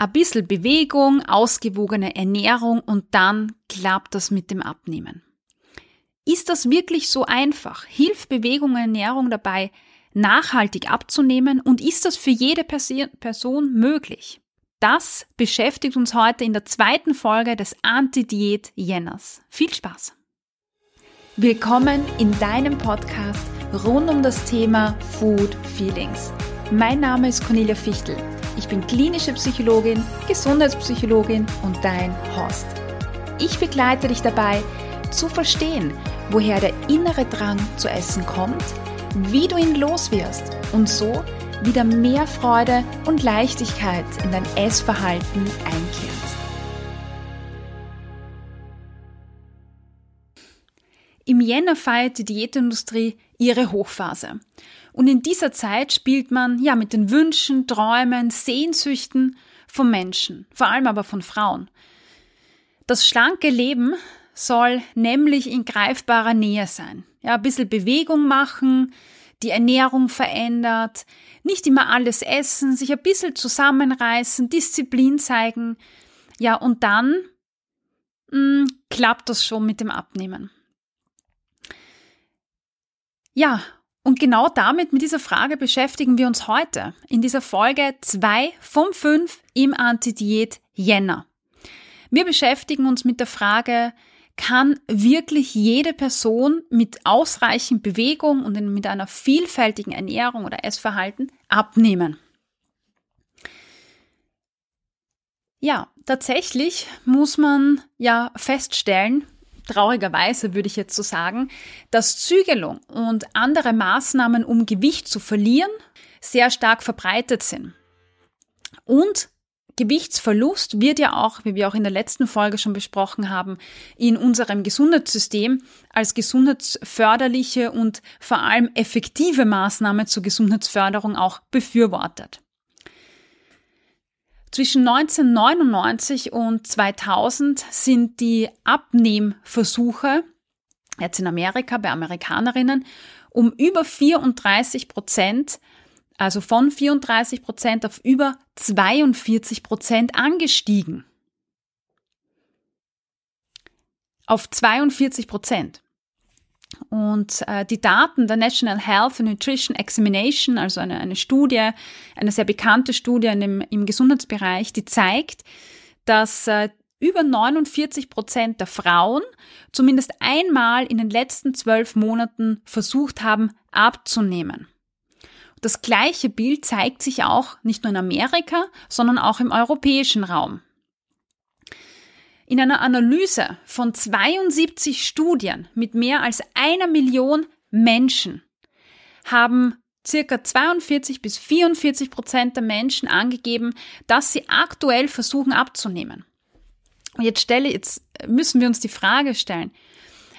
Ein bisschen Bewegung, ausgewogene Ernährung und dann klappt das mit dem Abnehmen. Ist das wirklich so einfach? Hilft Bewegung und Ernährung dabei, nachhaltig abzunehmen und ist das für jede Person möglich? Das beschäftigt uns heute in der zweiten Folge des Anti-Diät Jenners. Viel Spaß! Willkommen in deinem Podcast rund um das Thema Food Feelings. Mein Name ist Cornelia Fichtel. Ich bin klinische Psychologin, Gesundheitspsychologin und dein Host. Ich begleite dich dabei, zu verstehen, woher der innere Drang zu essen kommt, wie du ihn loswirst und so wieder mehr Freude und Leichtigkeit in dein Essverhalten einkehrt. Im Jänner feiert die Diätindustrie ihre Hochphase. Und in dieser Zeit spielt man ja mit den Wünschen, Träumen, Sehnsüchten von Menschen, vor allem aber von Frauen. Das schlanke Leben soll nämlich in greifbarer Nähe sein. Ja, ein bisschen Bewegung machen, die Ernährung verändert, nicht immer alles essen, sich ein bisschen zusammenreißen, Disziplin zeigen. Ja, und dann mh, hm, klappt das schon mit dem Abnehmen. Ja, und genau damit, mit dieser Frage beschäftigen wir uns heute in dieser Folge 2 von 5 im Anti-Diät Jänner. Wir beschäftigen uns mit der Frage, kann wirklich jede Person mit ausreichend Bewegung und mit einer vielfältigen Ernährung oder Essverhalten abnehmen? Ja, tatsächlich muss man ja feststellen, traurigerweise würde ich jetzt so sagen, dass Zügelung und andere Maßnahmen, um Gewicht zu verlieren, sehr stark verbreitet sind. Und Gewichtsverlust wird ja auch, wie wir auch in der letzten Folge schon besprochen haben, in unserem Gesundheitssystem als gesundheitsförderliche und vor allem effektive Maßnahme zur Gesundheitsförderung auch befürwortet. Zwischen 1999 und 2000 sind die Abnehmversuche, jetzt in Amerika bei Amerikanerinnen, um über 34 Prozent, also von 34 Prozent auf über 42 Prozent angestiegen. Auf 42 Prozent. Und äh, die Daten der National Health and Nutrition Examination, also eine, eine Studie, eine sehr bekannte Studie in dem, im Gesundheitsbereich, die zeigt, dass äh, über 49 Prozent der Frauen zumindest einmal in den letzten zwölf Monaten versucht haben, abzunehmen. Das gleiche Bild zeigt sich auch nicht nur in Amerika, sondern auch im europäischen Raum. In einer Analyse von 72 Studien mit mehr als einer Million Menschen haben circa 42 bis 44 Prozent der Menschen angegeben, dass sie aktuell versuchen abzunehmen. Und jetzt stelle, jetzt müssen wir uns die Frage stellen,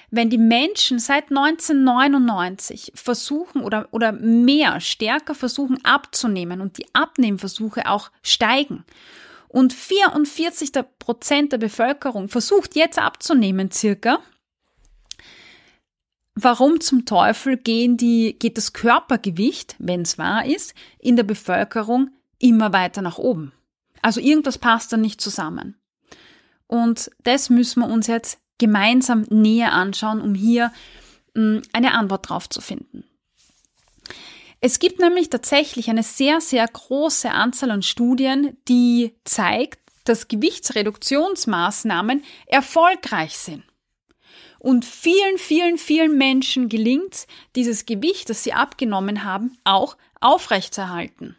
wenn die Menschen seit 1999 versuchen oder, oder mehr, stärker versuchen abzunehmen und die Abnehmversuche auch steigen und 44 Prozent der Bevölkerung versucht jetzt abzunehmen circa. Warum zum Teufel gehen die, geht das Körpergewicht, wenn es wahr ist, in der Bevölkerung immer weiter nach oben? Also irgendwas passt da nicht zusammen. Und das müssen wir uns jetzt gemeinsam näher anschauen, um hier hm, eine Antwort drauf zu finden. Es gibt nämlich tatsächlich eine sehr, sehr große Anzahl an Studien, die zeigt, dass Gewichtsreduktionsmaßnahmen erfolgreich sind. Und vielen, vielen, vielen Menschen gelingt dieses Gewicht, das sie abgenommen haben, auch aufrechtzuerhalten.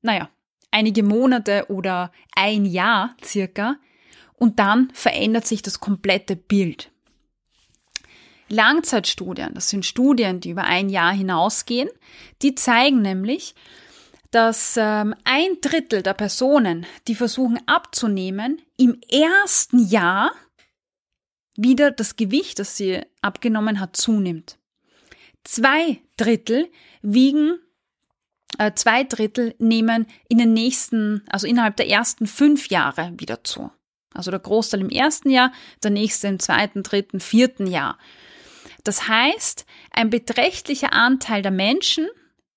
Naja, einige Monate oder ein Jahr circa. Und dann verändert sich das komplette Bild. Langzeitstudien, das sind Studien, die über ein Jahr hinausgehen, die zeigen nämlich, dass ähm, ein Drittel der Personen, die versuchen abzunehmen, im ersten Jahr wieder das Gewicht, das sie abgenommen hat, zunimmt. Zwei Drittel wiegen, äh, zwei Drittel nehmen in den nächsten, also innerhalb der ersten fünf Jahre wieder zu. Also der Großteil im ersten Jahr, der nächste im zweiten, dritten, vierten Jahr. Das heißt, ein beträchtlicher Anteil der Menschen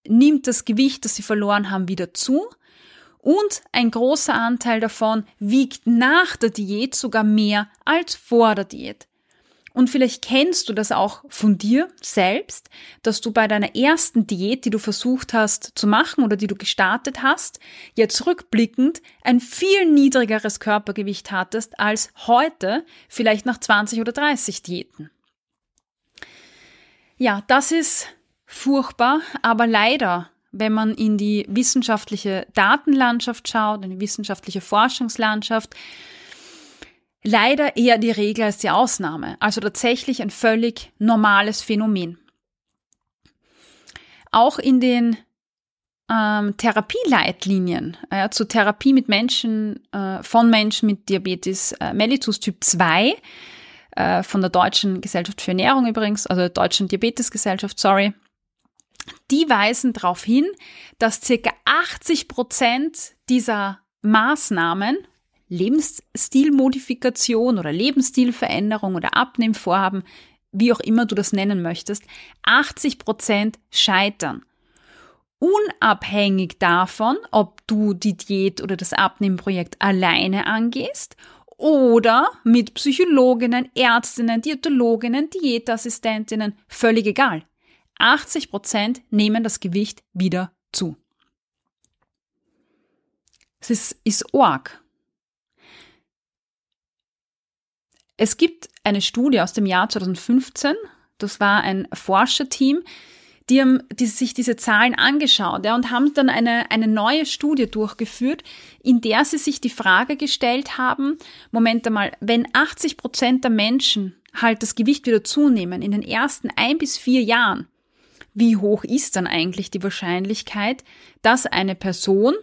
nimmt das Gewicht, das sie verloren haben, wieder zu Und ein großer Anteil davon wiegt nach der Diät sogar mehr als vor der Diät. Und vielleicht kennst du das auch von dir selbst, dass du bei deiner ersten Diät, die du versucht hast zu machen oder die du gestartet hast, jetzt rückblickend ein viel niedrigeres Körpergewicht hattest als heute, vielleicht nach 20 oder 30 Diäten. Ja, das ist furchtbar, aber leider, wenn man in die wissenschaftliche Datenlandschaft schaut, in die wissenschaftliche Forschungslandschaft, leider eher die Regel als die Ausnahme. Also tatsächlich ein völlig normales Phänomen. Auch in den ähm, Therapieleitlinien äh, zur Therapie mit Menschen, äh, von Menschen mit Diabetes äh, mellitus Typ 2 äh, von der Deutschen Gesellschaft für Ernährung übrigens, also der Deutschen Diabetesgesellschaft, sorry, die weisen darauf hin, dass circa 80 Prozent dieser Maßnahmen, Lebensstilmodifikation oder Lebensstilveränderung oder Abnehmvorhaben, wie auch immer du das nennen möchtest, 80 Prozent scheitern. Unabhängig davon, ob du die Diät oder das Abnehmprojekt alleine angehst oder mit Psychologinnen, Ärztinnen, Diätologinnen, Diätassistentinnen, völlig egal. 80 Prozent nehmen das Gewicht wieder zu. Es ist, ist arg. Es gibt eine Studie aus dem Jahr 2015, das war ein Forscherteam, die haben die sich diese Zahlen angeschaut ja, und haben dann eine, eine neue Studie durchgeführt, in der sie sich die Frage gestellt haben, Moment einmal, wenn 80 Prozent der Menschen halt das Gewicht wieder zunehmen in den ersten ein bis vier Jahren, wie hoch ist dann eigentlich die Wahrscheinlichkeit, dass eine Person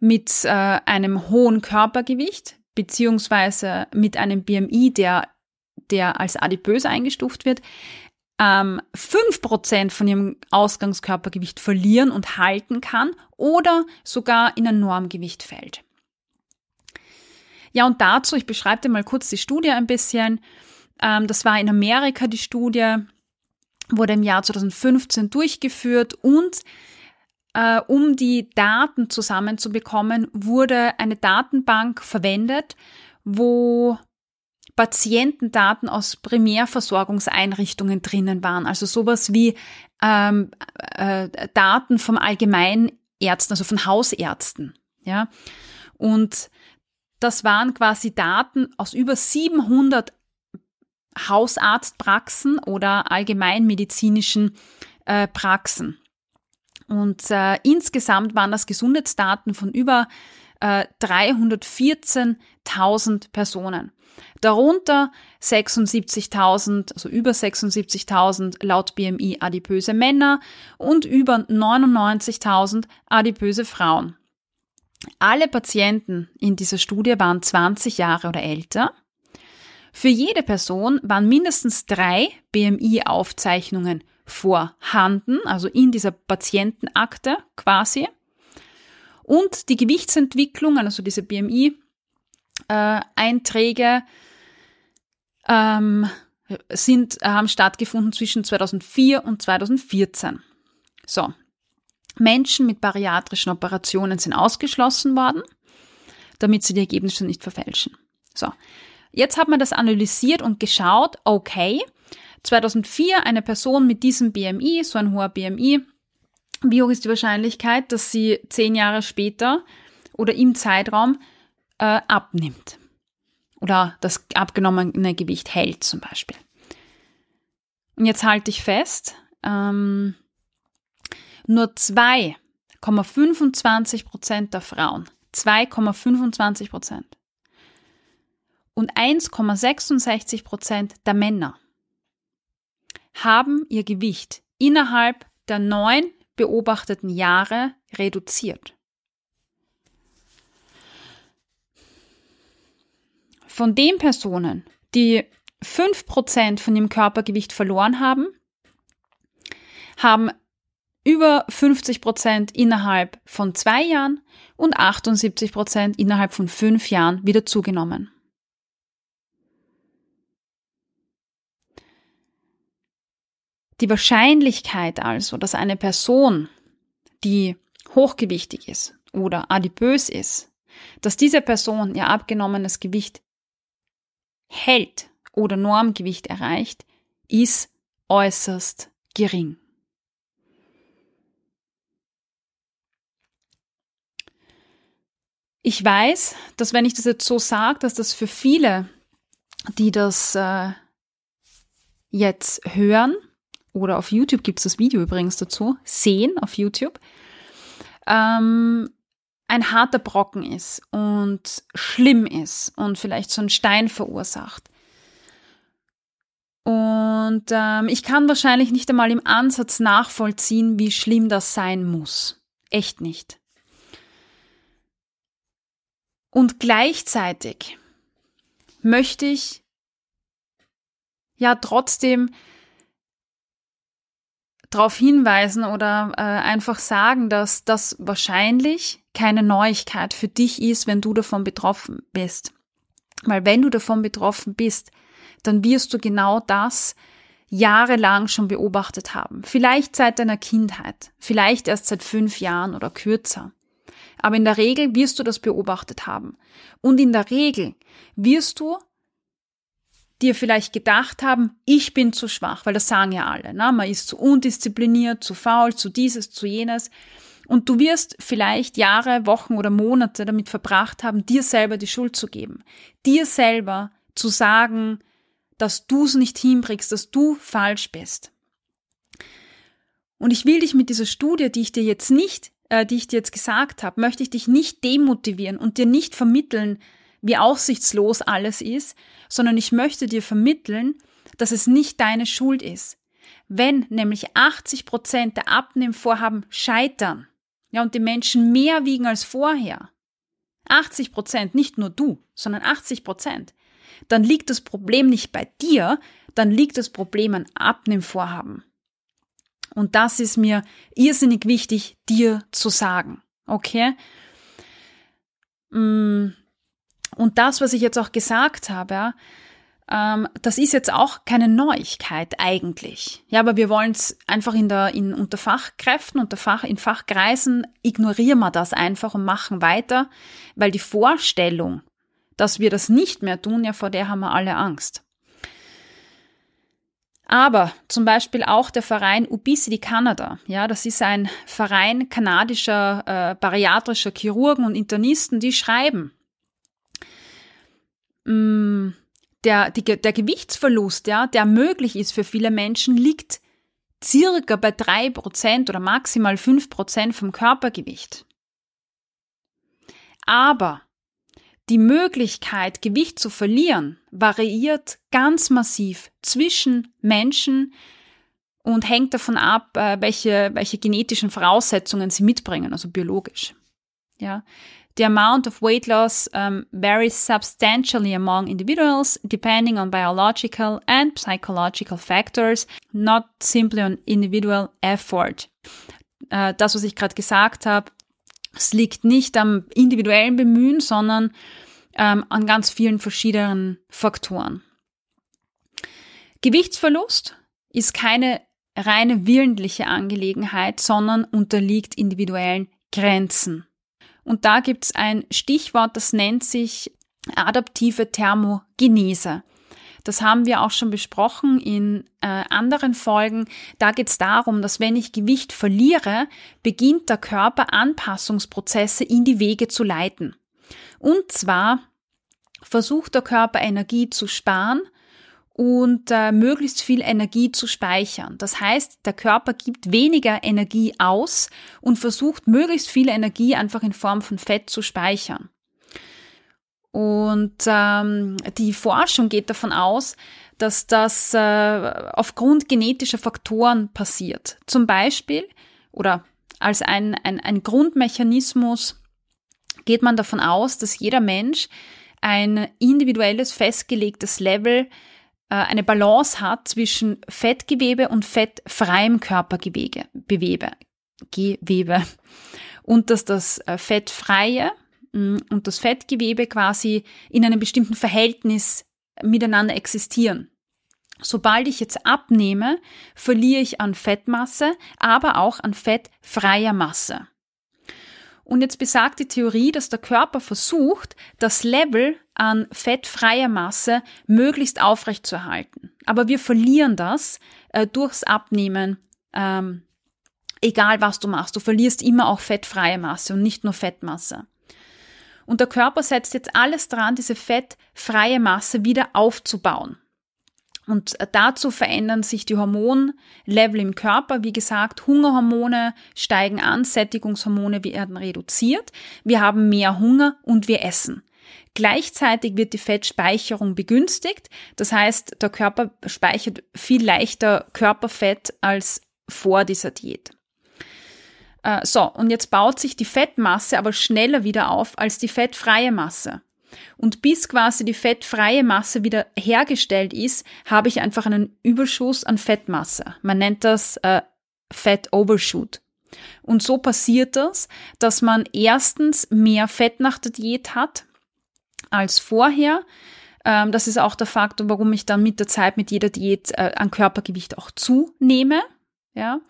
mit äh, einem hohen Körpergewicht beziehungsweise mit einem BMI, der, der als adipös eingestuft wird, ähm, 5% von ihrem Ausgangskörpergewicht verlieren und halten kann oder sogar in ein Normgewicht fällt. Ja, und dazu, ich beschreibe dir mal kurz die Studie ein bisschen. Ähm, das war in Amerika die Studie, wurde im Jahr 2015 durchgeführt und äh, um die Daten zusammenzubekommen, wurde eine Datenbank verwendet, wo Patientendaten aus Primärversorgungseinrichtungen drinnen waren. Also sowas wie ähm, äh, Daten vom Allgemeinärzten, also von Hausärzten. Ja, und das waren quasi Daten aus über 700 Hausarztpraxen oder allgemeinmedizinischen äh, Praxen. Und äh, insgesamt waren das Gesundheitsdaten von über äh, 314.000 Personen. Darunter 76.000, also über 76.000 laut BMI adipöse Männer und über 99.000 adipöse Frauen. Alle Patienten in dieser Studie waren 20 Jahre oder älter. Für jede Person waren mindestens drei BMI-Aufzeichnungen vorhanden, also in dieser Patientenakte quasi. Und die Gewichtsentwicklung, also diese BMI, äh, Einträge ähm, sind, äh, haben stattgefunden zwischen 2004 und 2014. So. Menschen mit bariatrischen Operationen sind ausgeschlossen worden, damit sie die Ergebnisse nicht verfälschen. So. Jetzt hat man das analysiert und geschaut, okay, 2004 eine Person mit diesem BMI, so ein hoher BMI, wie hoch ist die Wahrscheinlichkeit, dass sie zehn Jahre später oder im Zeitraum äh, abnimmt oder das abgenommene Gewicht hält zum Beispiel. Und jetzt halte ich fest, ähm, nur 2,25 Prozent der Frauen, 2,25 Prozent und 1,66 Prozent der Männer haben ihr Gewicht innerhalb der neun beobachteten Jahre reduziert. Von den Personen, die 5% von ihrem Körpergewicht verloren haben, haben über 50% innerhalb von zwei Jahren und 78% innerhalb von fünf Jahren wieder zugenommen. Die Wahrscheinlichkeit also, dass eine Person, die hochgewichtig ist oder adipös ist, dass diese Person ihr abgenommenes Gewicht hält oder Normgewicht erreicht, ist äußerst gering. Ich weiß, dass wenn ich das jetzt so sage, dass das für viele, die das äh, jetzt hören, oder auf YouTube gibt es das Video übrigens dazu, sehen auf YouTube, ähm, ein harter Brocken ist und schlimm ist und vielleicht so einen Stein verursacht. Und ähm, ich kann wahrscheinlich nicht einmal im Ansatz nachvollziehen, wie schlimm das sein muss. Echt nicht. Und gleichzeitig möchte ich ja trotzdem darauf hinweisen oder äh, einfach sagen, dass das wahrscheinlich keine Neuigkeit für dich ist, wenn du davon betroffen bist. Weil wenn du davon betroffen bist, dann wirst du genau das jahrelang schon beobachtet haben. Vielleicht seit deiner Kindheit, vielleicht erst seit fünf Jahren oder kürzer. Aber in der Regel wirst du das beobachtet haben. Und in der Regel wirst du dir vielleicht gedacht haben, ich bin zu schwach, weil das sagen ja alle. Ne? Man ist zu undiszipliniert, zu faul, zu dieses, zu jenes. Und du wirst vielleicht Jahre, Wochen oder Monate damit verbracht haben, dir selber die Schuld zu geben. Dir selber zu sagen, dass du es nicht hinbringst, dass du falsch bist. Und ich will dich mit dieser Studie, die ich dir jetzt nicht, äh, die ich dir jetzt gesagt habe, möchte ich dich nicht demotivieren und dir nicht vermitteln, wie aussichtslos alles ist, sondern ich möchte dir vermitteln, dass es nicht deine Schuld ist. Wenn nämlich 80 Prozent der Abnehmvorhaben scheitern, ja, und die Menschen mehr wiegen als vorher, 80 Prozent, nicht nur du, sondern 80 Prozent, dann liegt das Problem nicht bei dir, dann liegt das Problem an Abnehmvorhaben. Und das ist mir irrsinnig wichtig, dir zu sagen. Okay? Und das, was ich jetzt auch gesagt habe, ähm, das ist jetzt auch keine Neuigkeit eigentlich. Ja, aber wir wollen es einfach in der, in, unter Fachkräften, unter Fach, in Fachkreisen ignorieren wir das einfach und machen weiter, weil die Vorstellung, dass wir das nicht mehr tun, ja, vor der haben wir alle Angst. Aber zum Beispiel auch der Verein Obesity Canada, ja, das ist ein Verein kanadischer äh, bariatrischer Chirurgen und Internisten, die schreiben, Mm, der, die, der Gewichtsverlust, ja, der möglich ist für viele Menschen, liegt circa bei drei Prozent oder maximal fünf Prozent vom Körpergewicht. Aber die Möglichkeit, Gewicht zu verlieren, variiert ganz massiv zwischen Menschen und hängt davon ab, äh, welche, welche genetischen Voraussetzungen sie mitbringen, also biologisch. Ja, The amount of weight loss um, varies substantially among individuals depending on biological and psychological factors, not simply on individual effort. Äh, das, was ich gerade gesagt habe, es liegt nicht am individuellen Bemühen, sondern ähm, an ganz vielen verschiedenen Faktoren. Gewichtsverlust ist keine reine willentliche Angelegenheit, sondern unterliegt individuellen Grenzen. Und da gibt's ein Stichwort, das nennt sich adaptive Thermogenese. Das haben wir auch schon besprochen in äh, anderen Folgen. Da geht es darum, dass wenn ich Gewicht verliere, beginnt der Körper Anpassungsprozesse in die Wege zu leiten. Und zwar versucht der Körper Energie zu sparen und äh, möglichst viel Energie zu speichern. Das heißt, der Körper gibt weniger Energie aus und versucht möglichst viel Energie einfach in Form von Fett zu speichern. Und ähm, die Forschung geht davon aus, dass das äh, aufgrund genetischer Faktoren passiert. Zum Beispiel oder als ein, ein, ein Grundmechanismus geht man davon aus, dass jeder Mensch ein individuelles festgelegtes Level eine Balance hat zwischen Fettgewebe und fettfreiem Körpergewebe. Bewebe, Gewebe. Und dass das äh, fettfreie mm, und das Fettgewebe quasi in einem bestimmten Verhältnis miteinander existieren. Sobald ich jetzt abnehme, verliere ich an Fettmasse, aber auch an fettfreier Masse. Und jetzt besagt die Theorie, dass der Körper versucht, das Level an fettfreier Masse möglichst aufrechtzuerhalten. Aber wir verlieren das äh, durchs Abnehmen, ähm, egal was du machst. Du verlierst immer auch fettfreie Masse und nicht nur Fettmasse. Und der Körper setzt jetzt alles dran, diese fettfreie Masse wieder aufzubauen. Und dazu verändern sich die Hormonlevel im Körper. Wie gesagt, Hungerhormone steigen an, Sättigungshormone werden reduziert. Wir haben mehr Hunger und wir essen. Gleichzeitig wird die Fettspeicherung begünstigt. Das heißt, der Körper speichert viel leichter Körperfett als vor dieser Diät. Äh, so, und jetzt baut sich die Fettmasse aber schneller wieder auf als die fettfreie Masse. Und bis quasi die fettfreie Masse wieder hergestellt ist, habe ich einfach einen Überschuss an Fettmasse. Man nennt das äh, Fat Overshoot. Und so passiert das, dass man erstens mehr Fett nach der Diät hat als vorher. Ähm, das ist auch der Faktor, warum ich dann mit der Zeit mit jeder Diät äh, an Körpergewicht auch zunehme. Ja.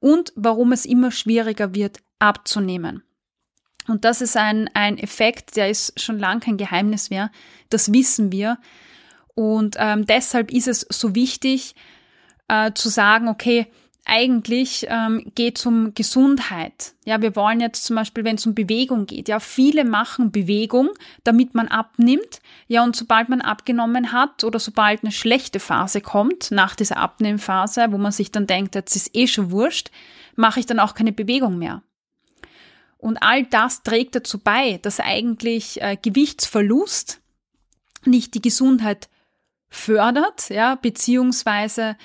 Und warum es immer schwieriger wird, abzunehmen. Und das ist ein, ein Effekt, der ist schon lang kein Geheimnis mehr. Das wissen wir. Und ähm, deshalb ist es so wichtig äh, zu sagen, okay, eigentlich ähm, geht es um Gesundheit. Ja, wir wollen jetzt zum Beispiel, wenn es um Bewegung geht, ja, viele machen Bewegung, damit man abnimmt. Ja, und sobald man abgenommen hat oder sobald eine schlechte Phase kommt, nach dieser Abnehmphase, wo man sich dann denkt, jetzt ist eh schon wurscht, mache ich dann auch keine Bewegung mehr. Und all das trägt dazu bei, dass eigentlich äh, Gewichtsverlust nicht die Gesundheit fördert, ja, beziehungsweise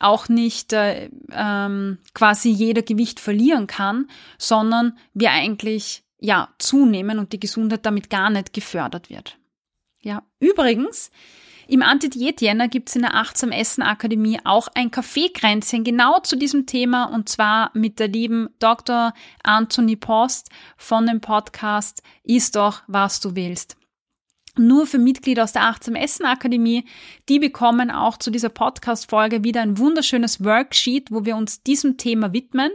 auch nicht äh, ähm, quasi jeder Gewicht verlieren kann, sondern wir eigentlich ja zunehmen und die Gesundheit damit gar nicht gefördert wird. Ja, übrigens im Anti-Diät-Jänner gibt es in der Achtsam Essen Akademie auch ein Kaffeekränzchen genau zu diesem Thema und zwar mit der lieben Dr. Anthony Post von dem Podcast Ist doch, was du willst nur für Mitglieder aus der Achtsam Essen Akademie. Die bekommen auch zu dieser Podcast-Folge wieder ein wunderschönes Worksheet, wo wir uns diesem Thema widmen.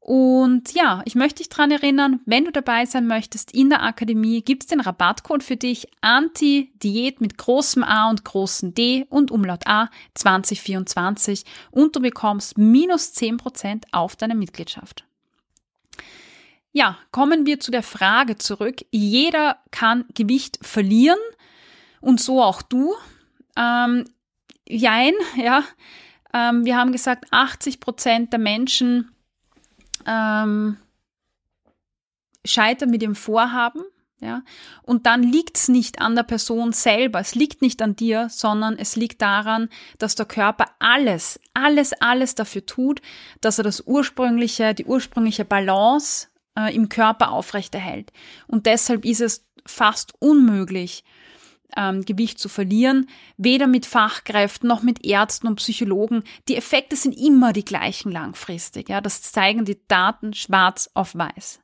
Und ja, ich möchte dich daran erinnern, wenn du dabei sein möchtest in der Akademie, gibt es den Rabattcode für dich Anti-Diät mit großem A und großem D und Umlaut A 2024 und du bekommst minus 10% auf deine Mitgliedschaft. Ja, kommen wir zu der Frage zurück. Jeder kann Gewicht verlieren und so auch du. Ähm, jein, ja. Ähm, wir haben gesagt, 80 Prozent der Menschen ähm, scheitern mit dem Vorhaben. Ja, und dann liegt's nicht an der Person selber, es liegt nicht an dir, sondern es liegt daran, dass der Körper alles, alles, alles dafür tut, dass er das ursprüngliche, die ursprüngliche Balance äh, im Körper aufrechterhält. Und deshalb ist es fast unmöglich, ähm, Gewicht zu verlieren, weder mit Fachkräften noch mit Ärzten und Psychologen. Die Effekte sind immer die gleichen langfristig. Ja, das zeigen die Daten schwarz auf weiß.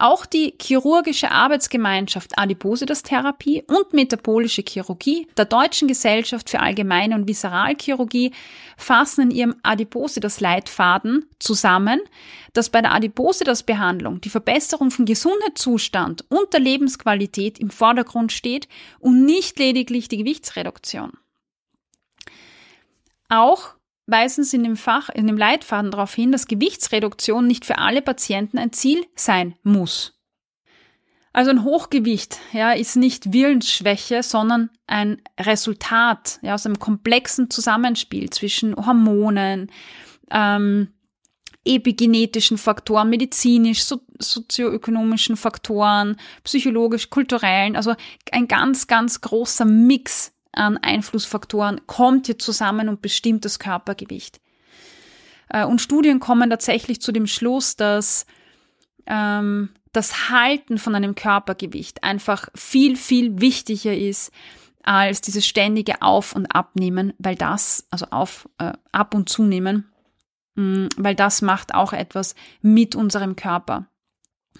Auch die chirurgische Arbeitsgemeinschaft Adipositas-Therapie und metabolische Chirurgie der Deutschen Gesellschaft für Allgemeine und Viseralchirurgie fassen in ihrem Adipositas-Leitfaden zusammen, dass bei der Adipositas-Behandlung die Verbesserung von Gesundheitszustand und der Lebensqualität im Vordergrund steht und nicht lediglich die Gewichtsreduktion. Auch weisen Sie in dem Fach, in dem Leitfaden darauf hin, dass Gewichtsreduktion nicht für alle Patienten ein Ziel sein muss. Also ein Hochgewicht ja, ist nicht Willensschwäche, sondern ein Resultat ja, aus einem komplexen Zusammenspiel zwischen Hormonen, ähm, epigenetischen Faktoren, medizinisch, so, sozioökonomischen Faktoren, psychologisch, kulturellen, also ein ganz, ganz großer Mix an Einflussfaktoren kommt hier zusammen und bestimmt das Körpergewicht. Äh, und Studien kommen tatsächlich zu dem Schluss, dass ähm, das Halten von einem Körpergewicht einfach viel, viel wichtiger ist als dieses ständige Auf- und Abnehmen, weil das, also auf, äh, ab und zunehmen, mh, mm, weil das macht auch etwas mit unserem Körper.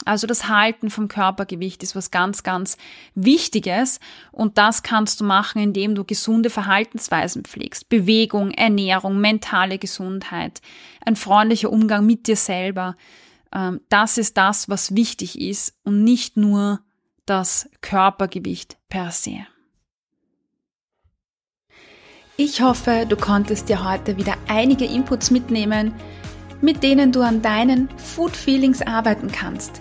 Also das Halten vom Körpergewicht ist was ganz, ganz Wichtiges und das kannst du machen, indem du gesunde Verhaltensweisen pflegst. Bewegung, Ernährung, mentale Gesundheit, ein freundlicher Umgang mit dir selber, Ähm, das ist das, was wichtig ist und nicht nur das Körpergewicht per se. Ich hoffe, du konntest dir heute wieder einige Inputs mitnehmen, mit denen du an deinen Food Feelings arbeiten kannst.